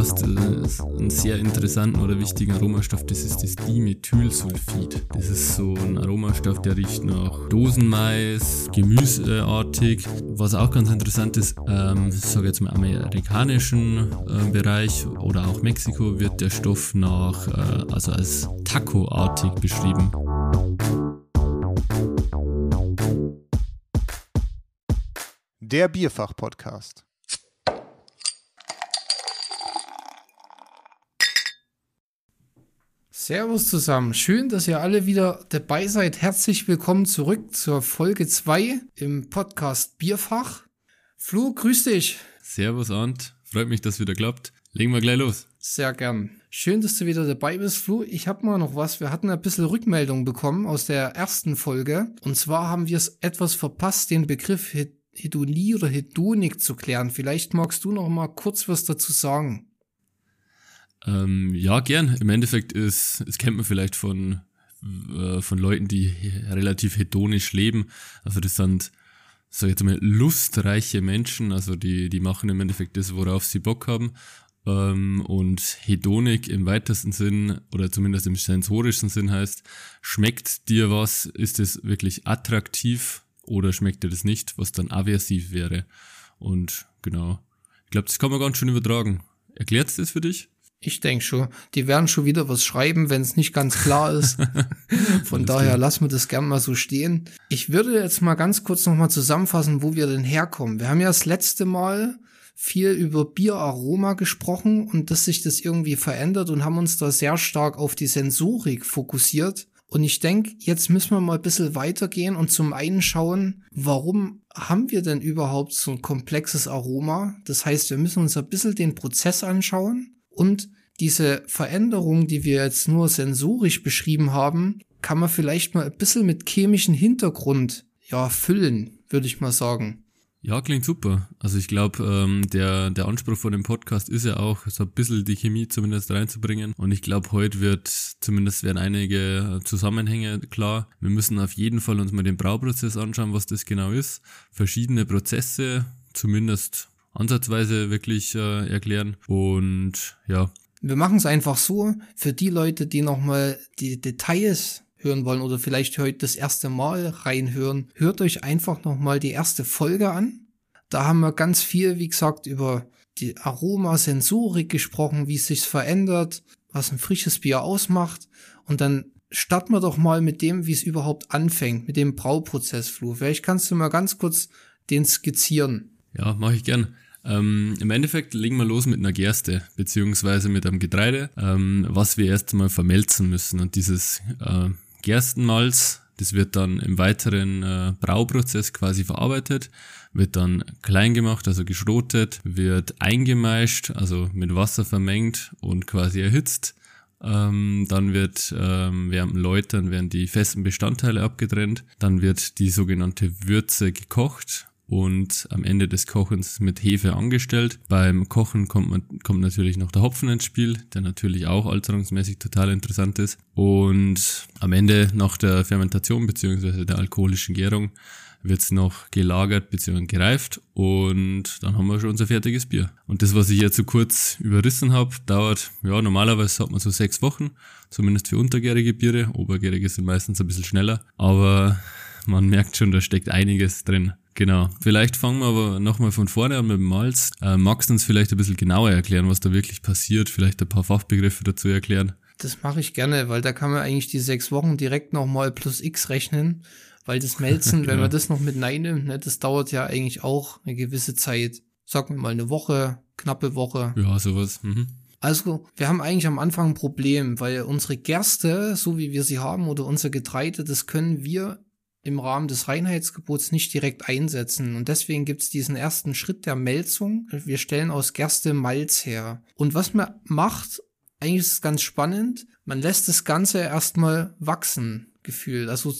hast äh, einen sehr interessanten oder wichtigen Aromastoff, das ist das Dimethylsulfid. Das ist so ein Aromastoff, der riecht nach Dosenmais, gemüseartig. Was auch ganz interessant ist, ähm, sage jetzt mal amerikanischen äh, Bereich oder auch Mexiko wird der Stoff nach, äh, also als Taco-artig beschrieben. Der Bierfach-Podcast. Servus zusammen. Schön, dass ihr alle wieder dabei seid. Herzlich willkommen zurück zur Folge 2 im Podcast Bierfach. Flo, grüß dich. Servus Ant. Freut mich, dass es wieder klappt. Legen wir gleich los. Sehr gern. Schön, dass du wieder dabei bist, Flo. Ich habe mal noch was. Wir hatten ein bisschen Rückmeldung bekommen aus der ersten Folge. Und zwar haben wir es etwas verpasst, den Begriff Hedonie oder Hedonik zu klären. Vielleicht magst du noch mal kurz was dazu sagen. Ähm, ja, gern. Im Endeffekt ist, es kennt man vielleicht von, äh, von Leuten, die relativ hedonisch leben. Also das sind, so jetzt mal, lustreiche Menschen. Also die, die machen im Endeffekt das, worauf sie Bock haben. Ähm, und Hedonik im weitesten Sinn oder zumindest im sensorischen Sinn heißt, schmeckt dir was? Ist es wirklich attraktiv oder schmeckt dir das nicht, was dann aversiv wäre? Und genau, ich glaube, das kann man ganz schön übertragen. Erklärt es das für dich? Ich denke schon. Die werden schon wieder was schreiben, wenn es nicht ganz klar ist. Von daher lassen wir das gern mal so stehen. Ich würde jetzt mal ganz kurz nochmal zusammenfassen, wo wir denn herkommen. Wir haben ja das letzte Mal viel über Bieraroma gesprochen und dass sich das irgendwie verändert und haben uns da sehr stark auf die Sensorik fokussiert. Und ich denke, jetzt müssen wir mal ein bisschen weitergehen und zum einen schauen, warum haben wir denn überhaupt so ein komplexes Aroma? Das heißt, wir müssen uns ein bisschen den Prozess anschauen und diese Veränderung, die wir jetzt nur sensorisch beschrieben haben, kann man vielleicht mal ein bisschen mit chemischen Hintergrund ja füllen, würde ich mal sagen. Ja, klingt super. Also ich glaube, ähm, der, der Anspruch von dem Podcast ist ja auch, so ein bisschen die Chemie zumindest reinzubringen. Und ich glaube, heute wird, zumindest werden einige Zusammenhänge klar. Wir müssen auf jeden Fall uns mal den Brauprozess anschauen, was das genau ist. Verschiedene Prozesse, zumindest ansatzweise wirklich äh, erklären. Und ja. Wir machen es einfach so, für die Leute, die nochmal die Details hören wollen oder vielleicht heute das erste Mal reinhören, hört euch einfach nochmal die erste Folge an. Da haben wir ganz viel, wie gesagt, über die Aromasensorik gesprochen, wie es sich verändert, was ein frisches Bier ausmacht. Und dann starten wir doch mal mit dem, wie es überhaupt anfängt, mit dem Brauprozess, Flu. Vielleicht kannst du mal ganz kurz den skizzieren. Ja, mache ich gern. Ähm, Im Endeffekt legen wir los mit einer Gerste, beziehungsweise mit einem Getreide, ähm, was wir erst einmal vermelzen müssen. Und dieses äh, Gerstenmalz, das wird dann im weiteren äh, Brauprozess quasi verarbeitet, wird dann klein gemacht, also geschrotet, wird eingemeischt, also mit Wasser vermengt und quasi erhitzt. Ähm, dann wird ähm, während dem Läutern werden die festen Bestandteile abgetrennt. Dann wird die sogenannte Würze gekocht und am Ende des Kochens mit Hefe angestellt. Beim Kochen kommt, man, kommt natürlich noch der Hopfen ins Spiel, der natürlich auch alterungsmäßig total interessant ist. Und am Ende nach der Fermentation bzw. der alkoholischen Gärung wird's noch gelagert bzw. gereift und dann haben wir schon unser fertiges Bier. Und das, was ich jetzt so kurz überrissen habe, dauert, ja, normalerweise hat man so sechs Wochen, zumindest für untergärige Biere. Obergärige sind meistens ein bisschen schneller, aber man merkt schon, da steckt einiges drin. Genau. Vielleicht fangen wir aber nochmal von vorne an mit dem Malz. Äh, magst du uns vielleicht ein bisschen genauer erklären, was da wirklich passiert? Vielleicht ein paar Fachbegriffe dazu erklären? Das mache ich gerne, weil da kann man eigentlich die sechs Wochen direkt nochmal plus X rechnen. Weil das Melzen, genau. wenn man das noch mit Nein nimmt, ne, das dauert ja eigentlich auch eine gewisse Zeit. Sagen wir mal eine Woche, knappe Woche. Ja, sowas. Mhm. Also, wir haben eigentlich am Anfang ein Problem, weil unsere Gerste, so wie wir sie haben, oder unser Getreide, das können wir im Rahmen des Reinheitsgebots nicht direkt einsetzen. Und deswegen gibt's diesen ersten Schritt der Melzung. Wir stellen aus Gerste Malz her. Und was man macht, eigentlich ist es ganz spannend, man lässt das Ganze erstmal wachsen, gefühlt. Also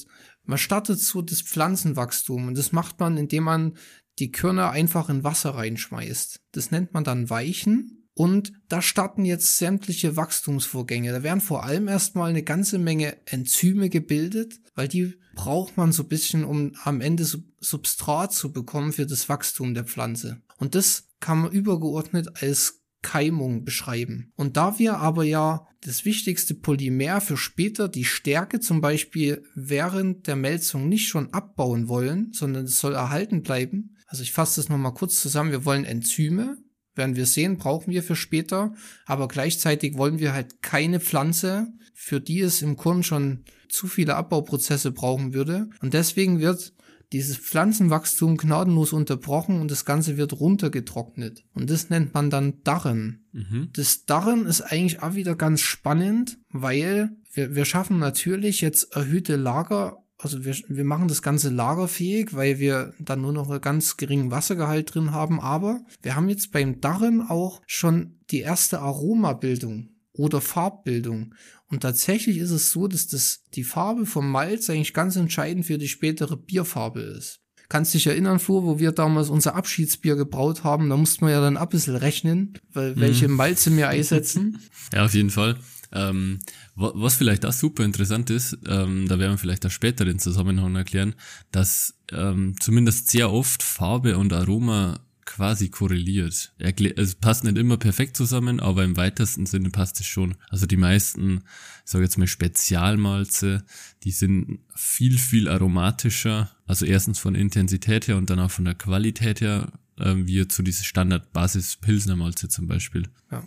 man startet so das Pflanzenwachstum und das macht man, indem man die Körner einfach in Wasser reinschmeißt. Das nennt man dann Weichen. Und da starten jetzt sämtliche Wachstumsvorgänge. Da werden vor allem erstmal eine ganze Menge Enzyme gebildet, weil die braucht man so ein bisschen, um am Ende Substrat zu bekommen für das Wachstum der Pflanze. Und das kann man übergeordnet als Keimung beschreiben. Und da wir aber ja das wichtigste Polymer für später, die Stärke zum Beispiel, während der Melzung nicht schon abbauen wollen, sondern es soll erhalten bleiben. Also ich fasse das nochmal kurz zusammen. Wir wollen Enzyme, werden wir sehen, brauchen wir für später, aber gleichzeitig wollen wir halt keine Pflanze, für die es im Korn schon zu viele Abbauprozesse brauchen würde. Und deswegen wird dieses Pflanzenwachstum gnadenlos unterbrochen und das Ganze wird runtergetrocknet. Und das nennt man dann Darren. Mhm. Das Darren ist eigentlich auch wieder ganz spannend, weil wir, wir schaffen natürlich jetzt erhöhte Lager also wir, wir machen das Ganze lagerfähig, weil wir dann nur noch einen ganz geringen Wassergehalt drin haben, aber wir haben jetzt beim Darren auch schon die erste Aromabildung oder Farbbildung. Und tatsächlich ist es so, dass das, die Farbe vom Malz eigentlich ganz entscheidend für die spätere Bierfarbe ist. Kannst dich erinnern, Flo, wo wir damals unser Abschiedsbier gebraut haben, da mussten wir ja dann ein bisschen rechnen, weil mhm. welche Malze wir einsetzen. Ja, auf jeden Fall. Ähm, was vielleicht auch super interessant ist, ähm, da werden wir vielleicht auch später den Zusammenhang erklären, dass ähm, zumindest sehr oft Farbe und Aroma quasi korreliert. Es passt nicht immer perfekt zusammen, aber im weitesten Sinne passt es schon. Also die meisten, ich sage jetzt mal Spezialmalze, die sind viel, viel aromatischer. Also erstens von Intensität her und dann auch von der Qualität her, äh, wie zu dieser Standard-Basis-Pilsner-Malze zum Beispiel. Ja.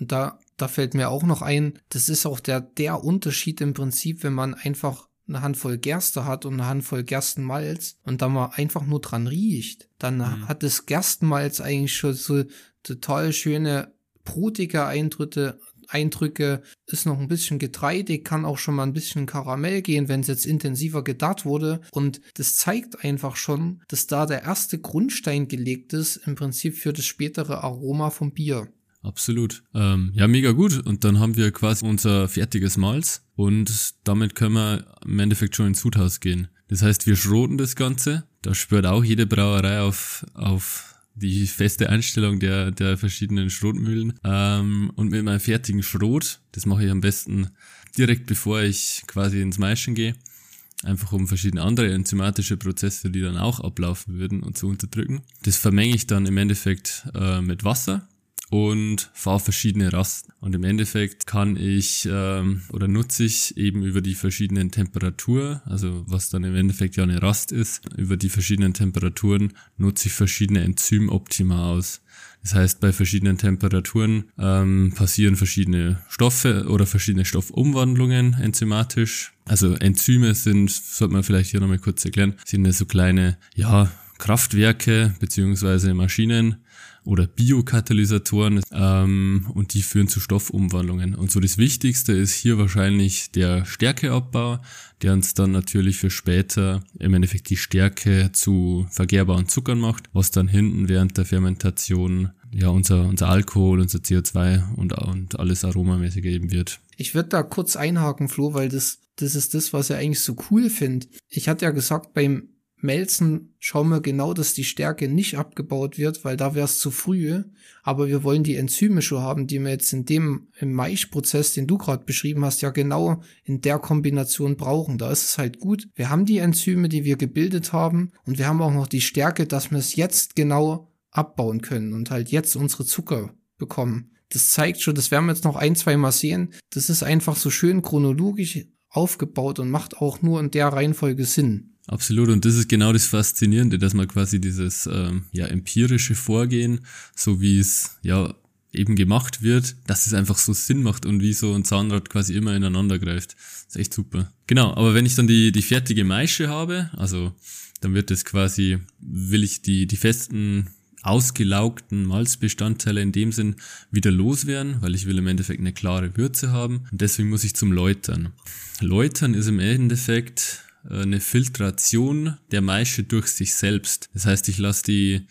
Und da, da fällt mir auch noch ein, das ist auch der, der Unterschied im Prinzip, wenn man einfach eine Handvoll Gerste hat und eine Handvoll Gerstenmalz und da mal einfach nur dran riecht, dann mhm. hat das Gerstenmalz eigentlich schon so total schöne brotige Eindrücke, Eindrücke, ist noch ein bisschen getreidig, kann auch schon mal ein bisschen Karamell gehen, wenn es jetzt intensiver gedarrt wurde. Und das zeigt einfach schon, dass da der erste Grundstein gelegt ist, im Prinzip für das spätere Aroma vom Bier. Absolut. Ähm, ja, mega gut. Und dann haben wir quasi unser fertiges Malz und damit können wir im Endeffekt schon ins Sudhaus gehen. Das heißt, wir schroten das Ganze. Da spürt auch jede Brauerei auf, auf die feste Einstellung der, der verschiedenen Schrotmühlen. Ähm, und mit meinem fertigen Schrot, das mache ich am besten direkt bevor ich quasi ins Maischen gehe, einfach um verschiedene andere enzymatische Prozesse, die dann auch ablaufen würden und zu unterdrücken. Das vermenge ich dann im Endeffekt äh, mit Wasser und fahre verschiedene Rasten. Und im Endeffekt kann ich ähm, oder nutze ich eben über die verschiedenen Temperaturen, also was dann im Endeffekt ja eine Rast ist, über die verschiedenen Temperaturen nutze ich verschiedene Enzymoptima aus. Das heißt, bei verschiedenen Temperaturen ähm, passieren verschiedene Stoffe oder verschiedene Stoffumwandlungen enzymatisch. Also Enzyme sind, sollte man vielleicht hier nochmal kurz erklären, sind ja so kleine, ja, Kraftwerke beziehungsweise Maschinen, oder Biokatalysatoren ähm, und die führen zu Stoffumwandlungen. Und so das Wichtigste ist hier wahrscheinlich der Stärkeabbau, der uns dann natürlich für später im Endeffekt die Stärke zu vergehrbaren Zuckern macht, was dann hinten während der Fermentation ja unser, unser Alkohol, unser CO2 und, und alles aromamäßige eben wird. Ich würde da kurz einhaken, Flo, weil das, das ist das, was ich eigentlich so cool finde. Ich hatte ja gesagt, beim Melzen schauen wir genau, dass die Stärke nicht abgebaut wird, weil da wäre es zu früh. Aber wir wollen die Enzyme schon haben, die wir jetzt in dem im Maischprozess, den du gerade beschrieben hast, ja genau in der Kombination brauchen. Da ist es halt gut. Wir haben die Enzyme, die wir gebildet haben und wir haben auch noch die Stärke, dass wir es jetzt genau abbauen können und halt jetzt unsere Zucker bekommen. Das zeigt schon, das werden wir jetzt noch ein, zwei Mal sehen. Das ist einfach so schön chronologisch aufgebaut und macht auch nur in der Reihenfolge Sinn. Absolut, und das ist genau das Faszinierende, dass man quasi dieses ähm, ja, empirische Vorgehen, so wie es ja eben gemacht wird, dass es einfach so Sinn macht und wie so ein Zahnrad quasi immer ineinander greift. Das ist echt super. Genau, aber wenn ich dann die, die fertige Maische habe, also dann wird es quasi, will ich die, die festen ausgelaugten Malzbestandteile in dem Sinn wieder loswerden, weil ich will im Endeffekt eine klare Würze haben und deswegen muss ich zum Läutern. Läutern ist im Endeffekt eine Filtration der Maische durch sich selbst. Das heißt, ich lasse die,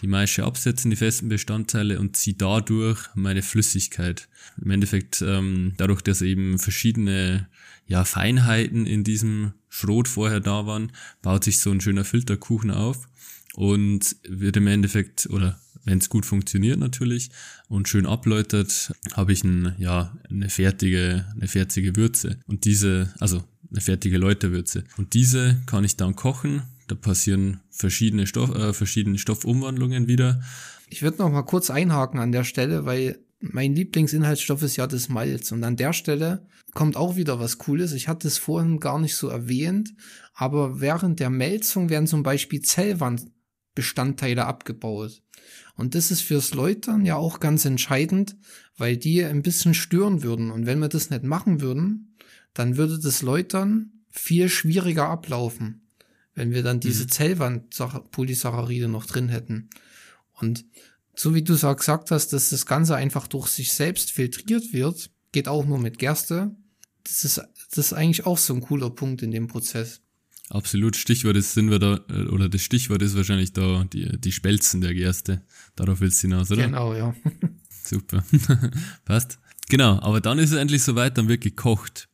die Maische absetzen, die festen Bestandteile und ziehe dadurch meine Flüssigkeit. Im Endeffekt, ähm, dadurch, dass eben verschiedene ja, Feinheiten in diesem Schrot vorher da waren, baut sich so ein schöner Filterkuchen auf und wird im Endeffekt, oder wenn es gut funktioniert natürlich und schön abläutert, habe ich ein, ja, eine fertige, eine fertige Würze. Und diese, also eine fertige Läuterwürze. Und diese kann ich dann kochen. Da passieren verschiedene, Stoff, äh, verschiedene Stoffumwandlungen wieder. Ich würde noch mal kurz einhaken an der Stelle, weil mein Lieblingsinhaltsstoff ist ja das Malz. Und an der Stelle kommt auch wieder was Cooles. Ich hatte es vorhin gar nicht so erwähnt, aber während der Melzung werden zum Beispiel Zellwandbestandteile abgebaut. Und das ist fürs Läutern ja auch ganz entscheidend, weil die ein bisschen stören würden. Und wenn wir das nicht machen würden, dann würde das Läutern viel schwieriger ablaufen, wenn wir dann diese mhm. Zellwand-Polysaccharide noch drin hätten. Und so wie du es auch gesagt hast, dass das Ganze einfach durch sich selbst filtriert wird, geht auch nur mit Gerste. Das ist, das ist eigentlich auch so ein cooler Punkt in dem Prozess. Absolut. Stichwort ist, sind wir da, äh, oder das Stichwort ist wahrscheinlich da die, die Spelzen der Gerste. Darauf willst du hinaus, oder? Genau, ja. Super. Passt. Genau, aber dann ist es endlich soweit, dann wird gekocht.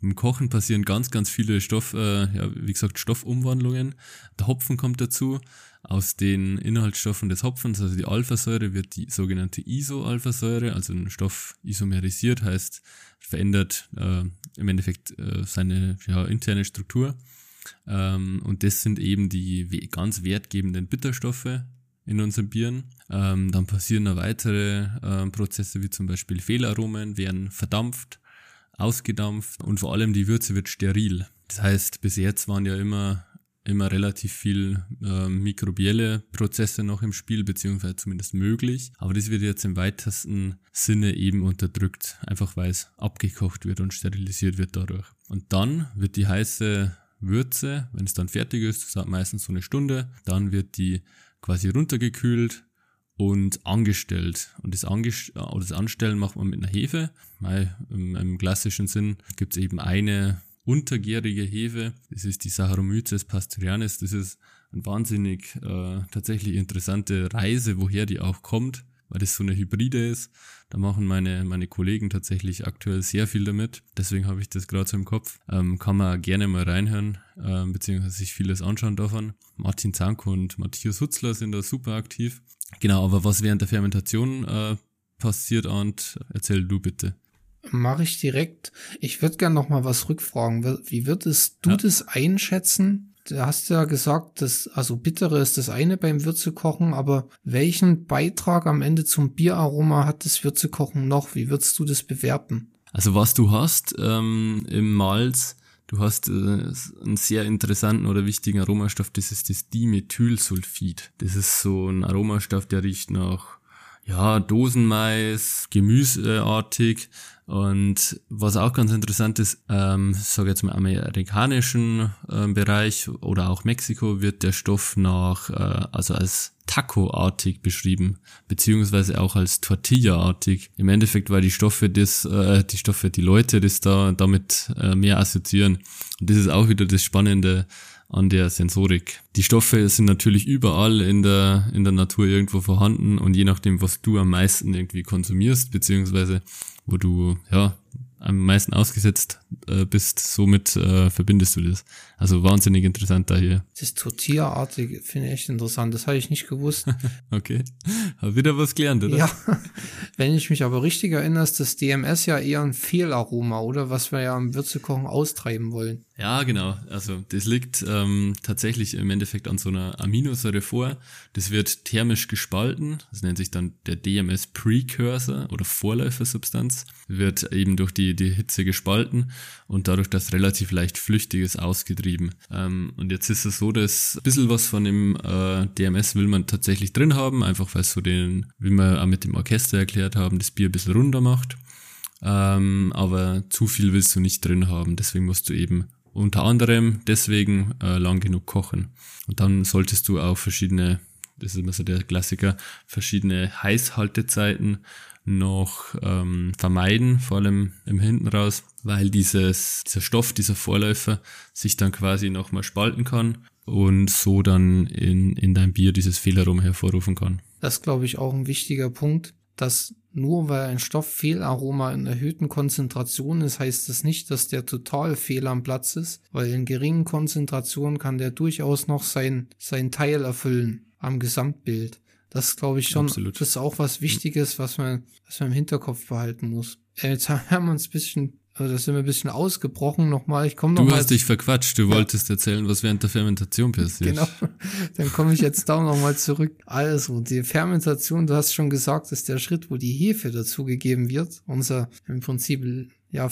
Im Kochen passieren ganz, ganz viele Stoff, äh, ja, wie gesagt, Stoffumwandlungen. Der Hopfen kommt dazu. Aus den Inhaltsstoffen des Hopfens, also die Alphasäure, wird die sogenannte Isoalphasäure, also ein Stoff isomerisiert, heißt verändert äh, im Endeffekt äh, seine ja, interne Struktur. Ähm, und das sind eben die ganz wertgebenden Bitterstoffe in unseren Bieren. Ähm, dann passieren noch weitere äh, Prozesse, wie zum Beispiel Fehlaromen, werden verdampft, ausgedampft und vor allem die Würze wird steril. Das heißt, bis jetzt waren ja immer immer relativ viel äh, mikrobielle Prozesse noch im Spiel, beziehungsweise zumindest möglich. Aber das wird jetzt im weitesten Sinne eben unterdrückt, einfach weil es abgekocht wird und sterilisiert wird dadurch. Und dann wird die heiße Würze, wenn es dann fertig ist, das dauert meistens so eine Stunde, dann wird die quasi runtergekühlt und angestellt. Und das, Angest oder das Anstellen macht man mit einer Hefe. Weil im, im klassischen Sinn gibt es eben eine untergärige Hefe. Das ist die Saccharomyces pastorianis. Das ist eine wahnsinnig äh, tatsächlich interessante Reise, woher die auch kommt, weil das so eine Hybride ist. Da machen meine, meine Kollegen tatsächlich aktuell sehr viel damit. Deswegen habe ich das gerade so im Kopf. Ähm, kann man gerne mal reinhören, äh, beziehungsweise sich vieles anschauen davon. Martin Zanko und Matthias Hutzler sind da super aktiv. Genau, aber was während der Fermentation äh, passiert, und erzähl du bitte. Mache ich direkt. Ich würde gerne noch mal was rückfragen. Wie würdest du ja. das einschätzen? Du hast ja gesagt, dass, also bittere ist das eine beim Würzekochen, aber welchen Beitrag am Ende zum Bieraroma hat das Würzekochen noch? Wie würdest du das bewerten? Also was du hast ähm, im Malz, du hast äh, einen sehr interessanten oder wichtigen Aromastoff, das ist das Dimethylsulfid. Das ist so ein Aromastoff, der riecht nach ja, Dosenmais, gemüseartig, und was auch ganz interessant ist, ähm, sage jetzt mal amerikanischen äh, Bereich oder auch Mexiko wird der Stoff nach, äh, also als Taco-artig beschrieben, beziehungsweise auch als Tortilla-artig. Im Endeffekt, weil die Stoffe das, äh, die Stoffe, die Leute das da damit äh, mehr assoziieren. Und das ist auch wieder das Spannende an der Sensorik. Die Stoffe sind natürlich überall in der, in der Natur irgendwo vorhanden und je nachdem, was du am meisten irgendwie konsumierst, beziehungsweise wo du ja am meisten ausgesetzt äh, bist, somit äh, verbindest du das. Also wahnsinnig interessant da hier. Das Tortilla-artige finde ich echt interessant, das habe ich nicht gewusst. okay, hab wieder was gelernt, oder? Ja, wenn ich mich aber richtig erinnere, ist das DMS ja eher ein Fehlaroma, oder? Was wir ja am Würzekochen austreiben wollen. Ja, genau. Also das liegt ähm, tatsächlich im Endeffekt an so einer Aminosäure vor. Das wird thermisch gespalten. Das nennt sich dann der DMS Precursor oder Vorläufersubstanz. Wird eben durch die, die Hitze gespalten und dadurch das relativ leicht Flüchtiges ausgetrieben. Ähm, und jetzt ist es so, dass ein bisschen was von dem äh, DMS will man tatsächlich drin haben, einfach weil es so den, wie wir auch mit dem Orchester erklärt haben, das Bier ein bisschen runder macht. Ähm, aber zu viel willst du nicht drin haben. Deswegen musst du eben unter anderem deswegen äh, lang genug kochen. Und dann solltest du auch verschiedene, das ist immer so der Klassiker, verschiedene Heißhaltezeiten noch ähm, vermeiden, vor allem im Hinten raus, weil dieses, dieser Stoff, dieser Vorläufer sich dann quasi nochmal spalten kann und so dann in, in dein Bier dieses Fehlerum hervorrufen kann. Das ist, glaube ich, auch ein wichtiger Punkt, dass nur weil ein Stoff Fehlaroma in erhöhten Konzentrationen ist, heißt das nicht, dass der total fehl am Platz ist, weil in geringen Konzentrationen kann der durchaus noch sein, sein Teil erfüllen am Gesamtbild. Das glaube ich schon, Absolut. das ist auch was Wichtiges, was man, was man im Hinterkopf behalten muss. Äh, jetzt haben wir uns ein bisschen Also das sind wir ein bisschen ausgebrochen nochmal. Ich komme Du nochmal. hast dich verquatscht, du wolltest erzählen, was während der Fermentation passiert. Genau. Dann komme ich jetzt da nochmal zurück. Also, die Fermentation, du hast schon gesagt, ist der Schritt, wo die Hefe dazugegeben wird. Unser im Prinzip ja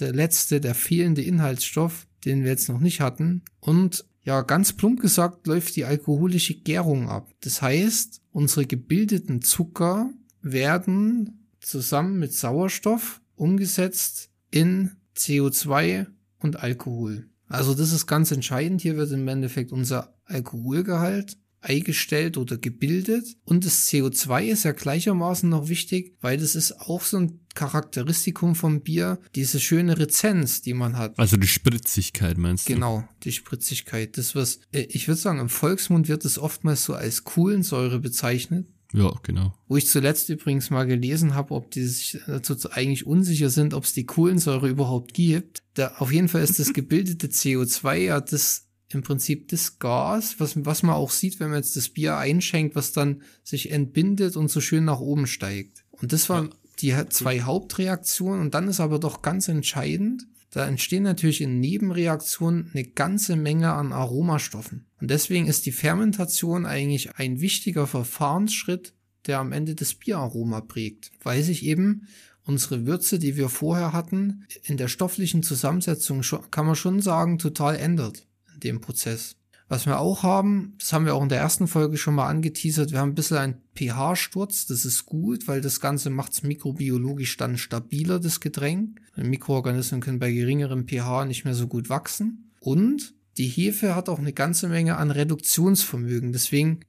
der letzte, der fehlende Inhaltsstoff, den wir jetzt noch nicht hatten. Und ja, ganz plump gesagt, läuft die alkoholische Gärung ab. Das heißt, unsere gebildeten Zucker werden zusammen mit Sauerstoff umgesetzt in CO2 und Alkohol. Also das ist ganz entscheidend. Hier wird im Endeffekt unser Alkoholgehalt eingestellt oder gebildet. Und das CO2 ist ja gleichermaßen noch wichtig, weil das ist auch so ein Charakteristikum vom Bier, diese schöne Rezenz, die man hat. Also die Spritzigkeit meinst du? Genau, die Spritzigkeit. Das was, äh, ich würde sagen, im Volksmund wird es oftmals so als Kohlensäure bezeichnet. Ja, genau. Wo ich zuletzt übrigens mal gelesen habe, ob die sich dazu eigentlich unsicher sind, ob es die Kohlensäure überhaupt gibt. Da, auf jeden Fall ist das gebildete CO2 ja das im Prinzip das Gas, was, was man auch sieht, wenn man jetzt das Bier einschenkt, was dann sich entbindet und so schön nach oben steigt. Und das waren die zwei Hauptreaktionen. Und dann ist aber doch ganz entscheidend, da entstehen natürlich in Nebenreaktionen eine ganze Menge an Aromastoffen. Und deswegen ist die Fermentation eigentlich ein wichtiger Verfahrensschritt, der am Ende das Bieraroma prägt, weil sich eben unsere Würze, die wir vorher hatten, in der stofflichen Zusammensetzung kann man schon sagen, total ändert dem Prozess. Was wir auch haben, das haben wir auch in der ersten Folge schon mal angeteasert, wir haben ein bisschen einen pH-Sturz, das ist gut, weil das Ganze macht es mikrobiologisch dann stabiler, das Getränk. Mikroorganismen können bei geringerem pH nicht mehr so gut wachsen. Und die Hefe hat auch eine ganze Menge an Reduktionsvermögen. Deswegen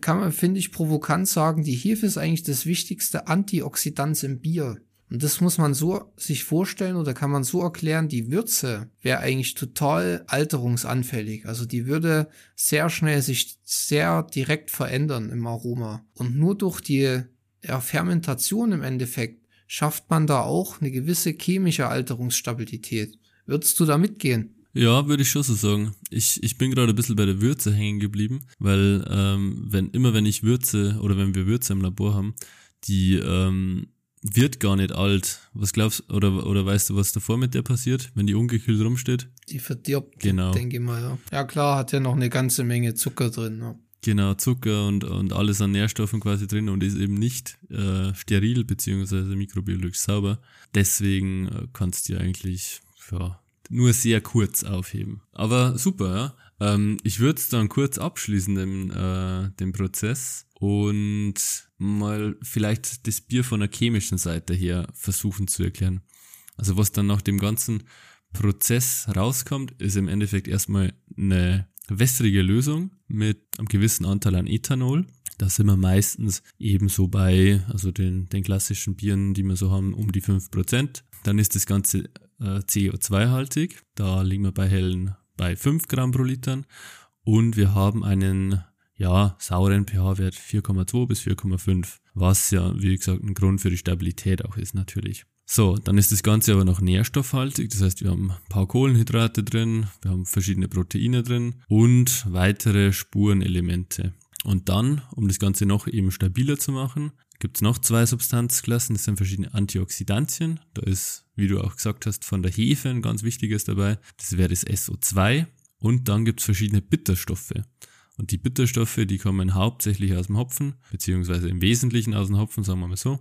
kann man, finde ich, provokant sagen, die Hefe ist eigentlich das wichtigste Antioxidant im Bier. Und das muss man so sich vorstellen oder kann man so erklären, die Würze wäre eigentlich total alterungsanfällig. Also die würde sehr schnell sich sehr direkt verändern im Aroma. Und nur durch die ja, Fermentation im Endeffekt schafft man da auch eine gewisse chemische Alterungsstabilität. Würdest du da mitgehen? Ja, würde ich schon so sagen. Ich, ich bin gerade ein bisschen bei der Würze hängen geblieben, weil ähm, wenn immer wenn ich Würze oder wenn wir Würze im Labor haben, die ähm, wird gar nicht alt. Was glaubst oder oder weißt du, was davor mit der passiert, wenn die ungekühlt rumsteht? Die verdirbt, Genau. denke ich mal, ja. Ja klar, hat ja noch eine ganze Menge Zucker drin. Ja. Genau, Zucker und, und alles an Nährstoffen quasi drin und ist eben nicht äh, steril beziehungsweise mikrobiologisch sauber. Deswegen äh, kannst du die eigentlich ja, nur sehr kurz aufheben. Aber super, ja. Ähm, ich würde es dann kurz abschließen, den, äh, den Prozess und mal vielleicht das Bier von der chemischen Seite her versuchen zu erklären. Also was dann nach dem ganzen Prozess rauskommt, ist im Endeffekt erstmal eine wässrige Lösung mit einem gewissen Anteil an Ethanol. Da sind wir meistens ebenso bei, also den, den klassischen Bieren, die wir so haben, um die 5%. Dann ist das Ganze äh, CO2-haltig. Da liegen wir bei hellen bei 5 Gramm pro Litern. Und wir haben einen, ja, sauren pH-Wert 4,2 bis 4,5. Was ja, wie gesagt, ein Grund für die Stabilität auch ist natürlich. So, dann ist das Ganze aber noch nährstoffhaltig. Das heißt, wir haben ein paar Kohlenhydrate drin, wir haben verschiedene Proteine drin und weitere Spurenelemente. Und dann, um das Ganze noch eben stabiler zu machen, gibt es noch zwei Substanzklassen. Das sind verschiedene Antioxidantien. Da ist, wie du auch gesagt hast, von der Hefe ein ganz wichtiges dabei. Das wäre das SO2. Und dann gibt es verschiedene Bitterstoffe. Und die Bitterstoffe, die kommen hauptsächlich aus dem Hopfen, beziehungsweise im Wesentlichen aus dem Hopfen, sagen wir mal so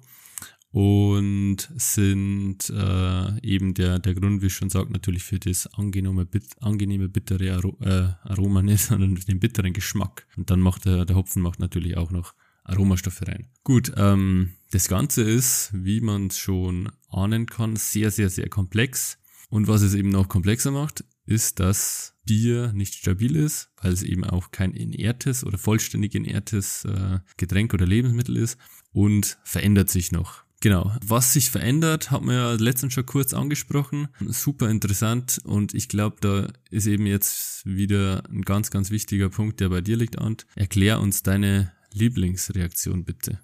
und sind äh, eben der, der Grund, wie ich schon sagt, natürlich für das angenehme, bit, angenehme bittere Aro äh, Aroma nicht, sondern den bitteren Geschmack. Und dann macht der, der Hopfen macht natürlich auch noch Aromastoffe rein. Gut, ähm, das Ganze ist, wie man es schon ahnen kann, sehr, sehr, sehr komplex. Und was es eben noch komplexer macht, ist, dass Bier nicht stabil ist, weil es eben auch kein inertes oder vollständig inertes äh, Getränk oder Lebensmittel ist und verändert sich noch. Genau. Was sich verändert, hat man ja letztens schon kurz angesprochen. Super interessant und ich glaube, da ist eben jetzt wieder ein ganz, ganz wichtiger Punkt, der bei dir liegt, Ant. Erklär uns deine Lieblingsreaktion bitte.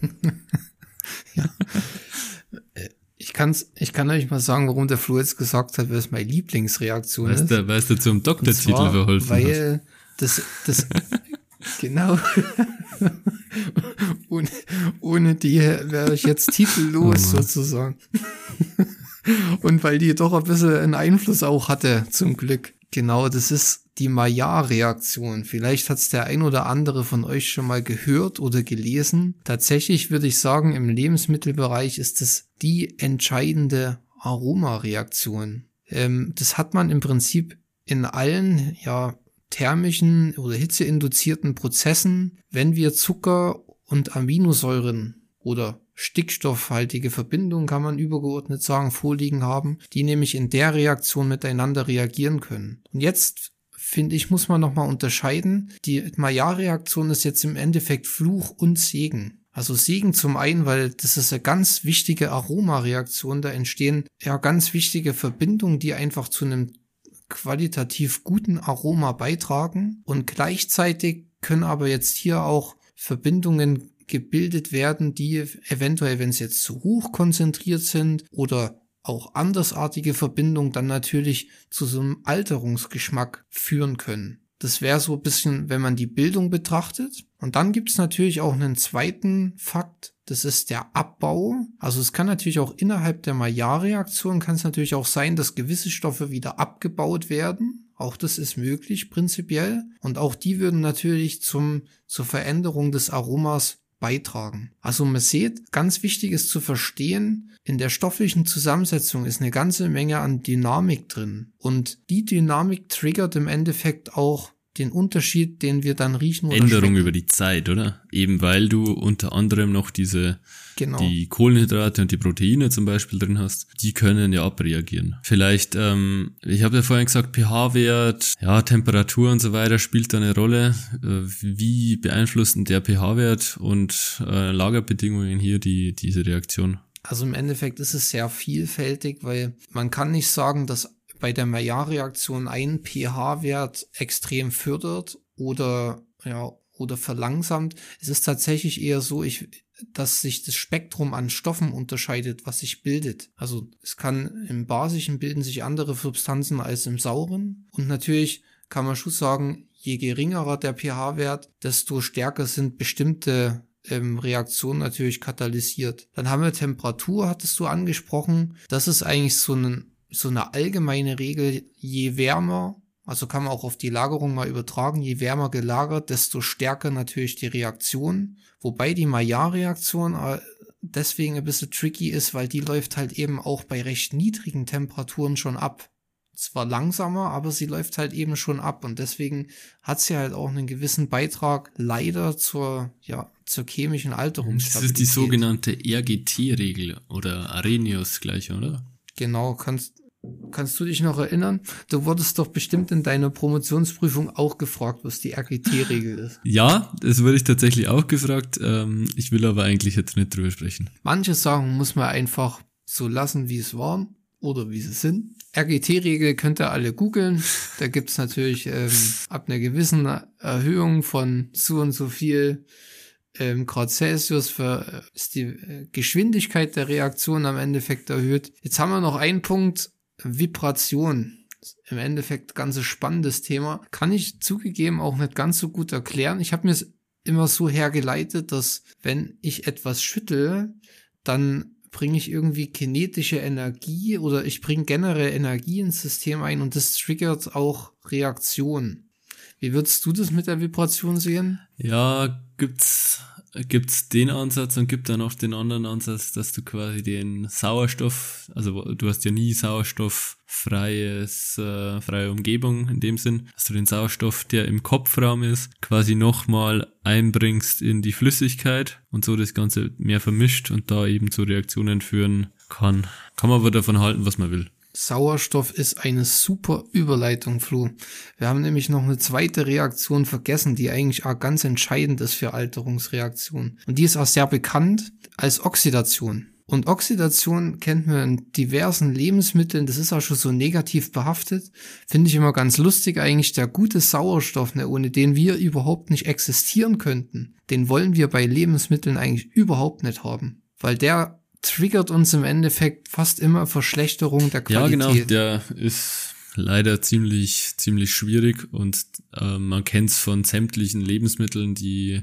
Ich, kann's, ich kann euch mal sagen, warum der Flo jetzt gesagt hat, was meine Lieblingsreaktion Weißt ist. du, weißt du zum Doktortitel zwar, verholfen? Weil das, das, genau. ohne, ohne die wäre ich jetzt titellos Oh sozusagen. Und weil die doch ein bisschen einen Einfluss auch hatte, zum Glück. Genau, das ist die Maillard-Reaktion. Vielleicht hat es der ein oder andere von euch schon mal gehört oder gelesen. Tatsächlich würde ich sagen, im Lebensmittelbereich ist es die entscheidende Aromareaktion. Ähm, das hat man im Prinzip in allen ja, thermischen oder hitzeinduzierten Prozessen, wenn wir Zucker und Aminosäuren oder stickstoffhaltige Verbindungen, kann man übergeordnet sagen, vorliegen haben, die nämlich in der Reaktion miteinander reagieren können. Und jetzt finde ich, muss man nochmal unterscheiden. Die Maillard-Reaktion ist jetzt im Endeffekt Fluch und Segen. Also Segen zum einen, weil das ist eine ganz wichtige Aromareaktion. Da entstehen ja ganz wichtige Verbindungen, die einfach zu einem qualitativ guten Aroma beitragen. Und gleichzeitig können aber jetzt hier auch Verbindungen gebildet werden, die eventuell, wenn sie jetzt zu hoch konzentriert sind oder auch andersartige Verbindungen dann natürlich zu so einem Alterungsgeschmack führen können. Das wäre so ein bisschen, wenn man die Bildung betrachtet. Und dann gibt es natürlich auch einen zweiten Fakt, das ist der Abbau. Also es kann natürlich auch innerhalb der Maillard-Reaktion kann es natürlich auch sein, dass gewisse Stoffe wieder abgebaut werden. Auch das ist möglich prinzipiell. Und auch die würden natürlich zum, zur Veränderung des Aromas beitragen. Also man sieht, ganz wichtig ist zu verstehen, in der stofflichen Zusammensetzung ist eine ganze Menge an Dynamik drin. Und die Dynamik triggert im Endeffekt auch den Unterschied, den wir dann riechen oder Änderung schmecken. über die Zeit, oder? Eben weil du unter anderem noch diese genau. die Kohlenhydrate und die Proteine zum Beispiel drin hast, die können ja abreagieren. Vielleicht, ähm, ich habe ja vorhin gesagt, pH-Wert, ja, Temperatur und so weiter spielt da eine Rolle. Äh, wie beeinflussen der pH-Wert und äh, Lagerbedingungen hier die diese Reaktion? Also im Endeffekt ist es sehr vielfältig, weil man kann nicht sagen, dass bei der Maillard-Reaktion ein pH-Wert extrem fördert oder, ja, oder verlangsamt. Es ist tatsächlich eher so, ich, dass sich das Spektrum an Stoffen unterscheidet, was sich bildet. Also es kann im Basischen bilden sich andere Substanzen als im Sauren. Und natürlich kann man schon sagen, je geringerer der pH-Wert, desto stärker sind bestimmte ähm, Reaktionen natürlich katalysiert. Dann haben wir Temperatur, hattest du angesprochen. Das ist eigentlich so ein so eine allgemeine Regel, je wärmer, also kann man auch auf die Lagerung mal übertragen, je wärmer gelagert, desto stärker natürlich die Reaktion. Wobei die Maillard-Reaktion äh, deswegen ein bisschen tricky ist, weil die läuft halt eben auch bei recht niedrigen Temperaturen schon ab. Zwar langsamer, aber sie läuft halt eben schon ab und deswegen hat sie halt auch einen gewissen Beitrag leider zur, ja, zur chemischen Alterungsstabilität. Das ist die sogenannte RGT-Regel oder Arrhenius gleich, oder? Genau, kannst, Kannst du dich noch erinnern? Du wurdest doch bestimmt in deiner Promotionsprüfung auch gefragt, was die RGT-Regel ist. Ja, das wurde ich tatsächlich auch gefragt. Ähm, ich will aber eigentlich jetzt nicht drüber sprechen. Manche Sachen muss man einfach so lassen, wie es waren oder wie sie sind. RGT-Regel könnt ihr alle googeln. Da gibt's natürlich ähm, ab einer gewissen Erhöhung von so und so viel ähm, Grad Celsius für, äh, ist die äh, Geschwindigkeit der Reaktion am Endeffekt erhöht. Jetzt haben wir noch einen Punkt, Vibration. Im Endeffekt ganz spannendes Thema. Kann ich zugegeben auch nicht ganz so gut erklären. Ich habe mir es immer so hergeleitet, dass wenn ich etwas schüttel, dann bringe ich irgendwie kinetische Energie oder ich bringe generell Energie ins System ein und das triggert auch Reaktionen. Wie würdest du das mit der Vibration sehen? Ja, gibt's gibt's den Ansatz und gibt dann auch den anderen Ansatz, dass du quasi den Sauerstoff, also du hast ja nie sauerstofffreies, äh, freie Umgebung in dem Sinn, dass du den Sauerstoff, der im Kopfraum ist, quasi nochmal einbringst in die Flüssigkeit und so das Ganze mehr vermischt und da eben zu Reaktionen führen kann. Kann man aber davon halten, was man will. Sauerstoff ist eine super Überleitung, Flo. Wir haben nämlich noch eine zweite Reaktion vergessen, die eigentlich auch ganz entscheidend ist für Alterungsreaktionen. Und die ist auch sehr bekannt als Oxidation. Und Oxidation kennt man in diversen Lebensmitteln, das ist auch schon so negativ behaftet. Finde ich immer ganz lustig eigentlich, der gute Sauerstoff, ne, ohne den wir überhaupt nicht existieren könnten, den wollen wir bei Lebensmitteln eigentlich überhaupt nicht haben. Weil der triggert uns im Endeffekt fast immer Verschlechterung der Qualität. Ja, genau, der ist leider ziemlich, ziemlich schwierig und äh, man kennt es von sämtlichen Lebensmitteln, die,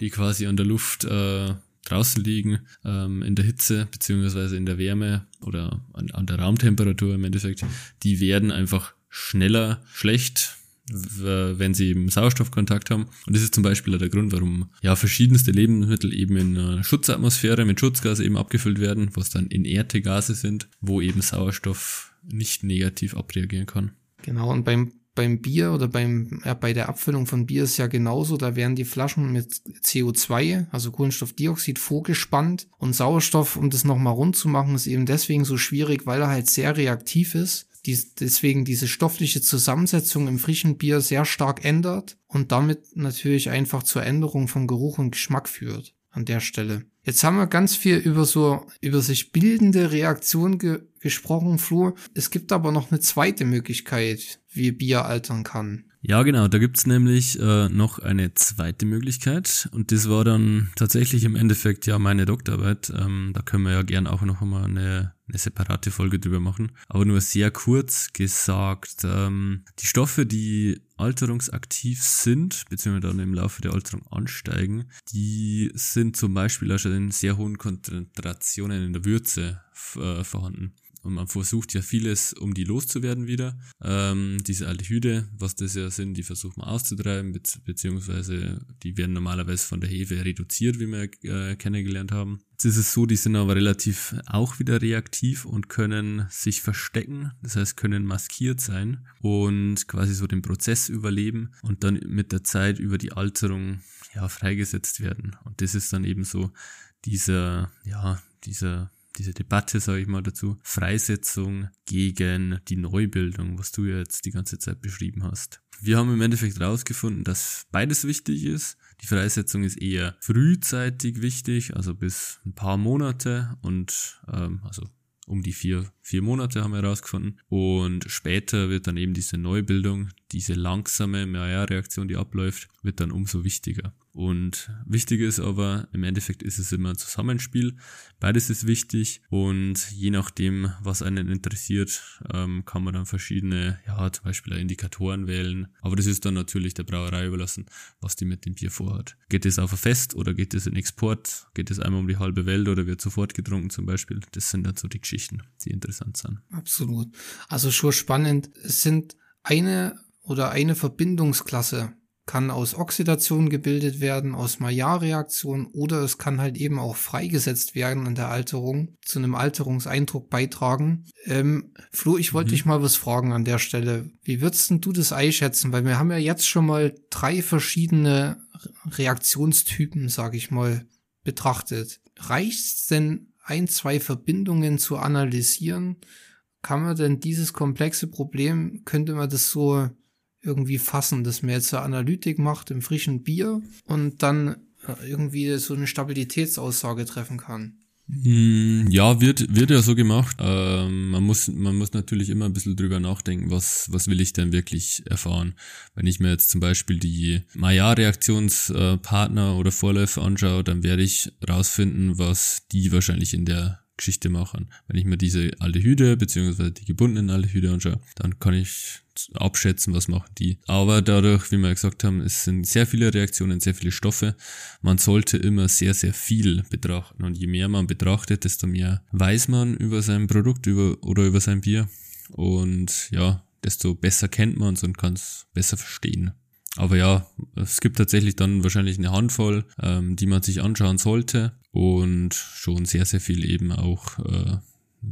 die quasi an der Luft äh, draußen liegen ähm, in der Hitze beziehungsweise in der Wärme oder an, an der Raumtemperatur im Endeffekt, die werden einfach schneller schlecht, wenn sie eben Sauerstoffkontakt haben. Und das ist zum Beispiel der Grund, warum ja verschiedenste Lebensmittel eben in einer Schutzatmosphäre mit Schutzgas eben abgefüllt werden, was dann inerte Gase sind, wo eben Sauerstoff nicht negativ abreagieren kann. Genau, und beim beim Bier oder beim, ja, bei der Abfüllung von Bier ist ja genauso. Da werden die Flaschen mit CO2, also Kohlenstoffdioxid, vorgespannt. Und Sauerstoff, um das nochmal rund zu machen, ist eben deswegen so schwierig, weil er halt sehr reaktiv ist. Die, deswegen diese stoffliche Zusammensetzung im frischen Bier sehr stark ändert und damit natürlich einfach zur Änderung von Geruch und Geschmack führt an der Stelle. Jetzt haben wir ganz viel über so, über sich bildende Reaktion ge gesprochen, Flo. Es gibt aber noch eine zweite Möglichkeit, wie Bier altern kann. Ja, genau, da gibt's nämlich äh, noch eine zweite Möglichkeit und das war dann tatsächlich im Endeffekt ja meine Doktorarbeit. Ähm, da können wir ja gern auch noch einmal eine, eine separate Folge drüber machen. Aber nur sehr kurz gesagt, ähm, die Stoffe, die alterungsaktiv sind, beziehungsweise dann im Laufe der Alterung ansteigen, die sind zum Beispiel auch schon in sehr hohen Konzentrationen in der Würze äh, vorhanden. Und man versucht ja vieles, um die loszuwerden wieder. Ähm, diese Aldehyde, was das ja sind, die versucht man auszutreiben, be beziehungsweise die werden normalerweise von der Hefe reduziert, wie wir äh, kennengelernt haben. Jetzt ist es so, die sind aber relativ auch wieder reaktiv und können sich verstecken, das heißt können maskiert sein und quasi so den Prozess überleben und dann mit der Zeit über die Alterung ja freigesetzt werden. Und das ist dann eben so dieser, ja, dieser diese Debatte, sage ich mal dazu, Freisetzung gegen die Neubildung, was du jetzt die ganze Zeit beschrieben hast. Wir haben im Endeffekt herausgefunden, dass beides wichtig ist. Die Freisetzung ist eher frühzeitig wichtig, also bis ein paar Monate und ähm, also um die vier, vier Monate haben wir herausgefunden. Und später wird dann eben diese Neubildung, diese langsame Maillard-Reaktion, die abläuft, wird dann umso wichtiger. Und wichtig ist aber, im Endeffekt ist es immer ein Zusammenspiel. Beides ist wichtig und je nachdem, was einen interessiert, ähm, kann man dann verschiedene, ja, zum Beispiel Indikatoren wählen. Aber das ist dann natürlich der Brauerei überlassen, was die mit dem Bier vorhat. Geht es auf ein Fest oder geht es in Export? Geht es einmal um die halbe Welt oder wird sofort getrunken zum Beispiel? Das sind dann so die Geschichten, die interessant sind. Absolut. Also schon spannend. Es sind eine oder eine Verbindungsklasse kann aus Oxidation gebildet werden, aus Maillard-Reaktion oder es kann halt eben auch freigesetzt werden in der Alterung, zu einem Alterungseindruck beitragen. Ähm, Flo, ich wollte mhm. dich mal was fragen an der Stelle. Wie würdest denn du das einschätzen? Weil wir haben ja jetzt schon mal drei verschiedene Reaktionstypen, sag ich mal, betrachtet. Reicht's denn ein, zwei Verbindungen zu analysieren? Kann man denn dieses komplexe Problem, könnte man das so irgendwie fassen, dass man jetzt eine Analytik macht im frischen Bier und dann äh, irgendwie so eine Stabilitätsaussage treffen kann. Hm, ja, wird, wird ja so gemacht. Ähm, man, muss, man muss natürlich immer ein bisschen drüber nachdenken, was, was will ich denn wirklich erfahren. Wenn ich mir jetzt zum Beispiel die Maillard-Reaktionspartner oder Vorläufer anschaue, dann werde ich rausfinden, was die wahrscheinlich in der Geschichte machen. Wenn ich mir diese Aldehyde beziehungsweise die gebundenen Aldehyde anschaue, dann kann ich abschätzen, was machen die. Aber dadurch, wie wir gesagt haben, es sind sehr viele Reaktionen, sehr viele Stoffe. Man sollte immer sehr, sehr viel betrachten. Und je mehr man betrachtet, desto mehr weiß man über sein Produkt über, oder über sein Bier. Und ja, desto besser kennt man es und kann es besser verstehen. Aber ja, es gibt tatsächlich dann wahrscheinlich eine Handvoll, ähm, die man sich anschauen sollte und schon sehr, sehr viel eben auch äh,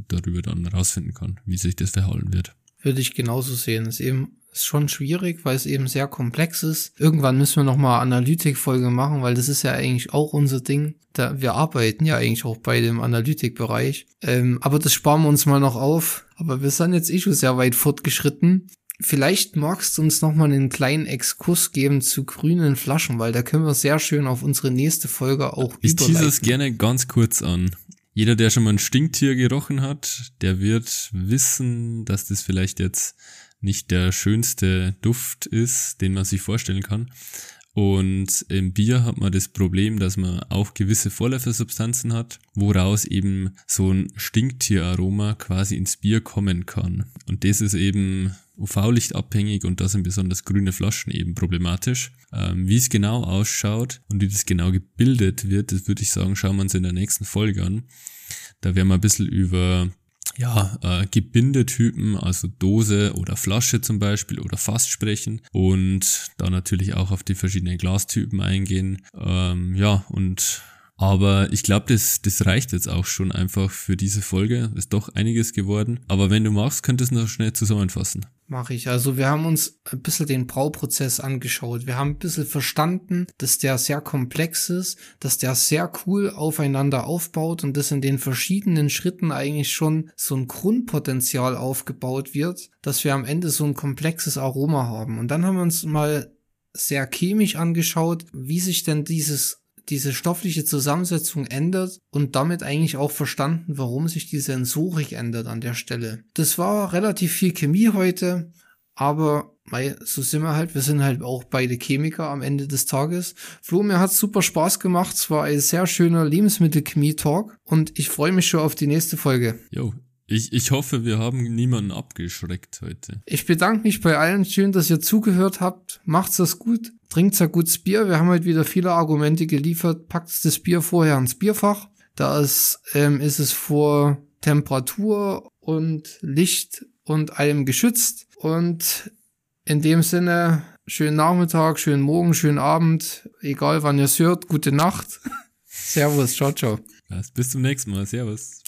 darüber dann rausfinden kann, wie sich das verhalten wird. Würde ich genauso sehen. Ist eben ist schon schwierig, weil es eben sehr komplex ist. Irgendwann müssen wir nochmal Analytikfolge machen, weil das ist ja eigentlich auch unser Ding. Da, wir arbeiten ja eigentlich auch bei dem Analytikbereich. Ähm, aber das sparen wir uns mal noch auf. Aber wir sind jetzt eh schon sehr weit fortgeschritten. Vielleicht magst du uns noch mal einen kleinen Exkurs geben zu grünen Flaschen, weil da können wir sehr schön auf unsere nächste Folge auch Ich tease es gerne ganz kurz an. Jeder, der schon mal ein Stinktier gerochen hat, der wird wissen, dass das vielleicht jetzt nicht der schönste Duft ist, den man sich vorstellen kann. Und im Bier hat man das Problem, dass man auch gewisse Vorläufersubstanzen hat, woraus eben so ein Stinktieraroma quasi ins Bier kommen kann. Und das ist eben UV-Licht abhängig und da sind besonders grüne Flaschen eben problematisch. Ähm, wie es genau ausschaut und wie das genau gebildet wird, das würde ich sagen, schauen wir uns in der nächsten Folge an. Da werden wir ein bisschen über ja, äh, Gebindetypen, also Dose oder Flasche zum Beispiel oder Fass sprechen und da natürlich auch auf die verschiedenen Glastypen eingehen. Ähm, ja, und aber ich glaube, das, das reicht jetzt auch schon einfach für diese Folge. Ist doch einiges geworden. Aber wenn du magst, könntest du noch schnell zusammenfassen. Mache ich. Also wir haben uns ein bisschen den Brauprozess angeschaut. Wir haben ein bisschen verstanden, dass der sehr komplex ist, dass der sehr cool aufeinander aufbaut und dass in den verschiedenen Schritten eigentlich schon so ein Grundpotenzial aufgebaut wird, dass wir am Ende so ein komplexes Aroma haben. Und dann haben wir uns mal sehr chemisch angeschaut, wie sich denn dieses diese stoffliche Zusammensetzung ändert und damit eigentlich auch verstanden, warum sich die Sensorik ändert an der Stelle. Das war relativ viel Chemie heute, aber mei, so sind wir halt, wir sind halt auch beide Chemiker am Ende des Tages. Flo, mir hat super Spaß gemacht, es war ein sehr schöner Lebensmittelchemie-Talk und ich freue mich schon auf die nächste Folge. Jo, ich, ich hoffe, wir haben niemanden abgeschreckt heute. Ich bedanke mich bei allen. Schön, dass ihr zugehört habt. Macht's das gut. Trinkt's ein gutes Bier. Wir haben heute wieder viele Argumente geliefert. Packt das Bier vorher ins Bierfach. Da ist, ähm, ist es vor Temperatur und Licht und allem geschützt. Und in dem Sinne, schönen Nachmittag, schönen Morgen, schönen Abend. Egal wann ihr es hört. Gute Nacht. Servus. Ciao, ciao. Bis zum nächsten Mal. Servus.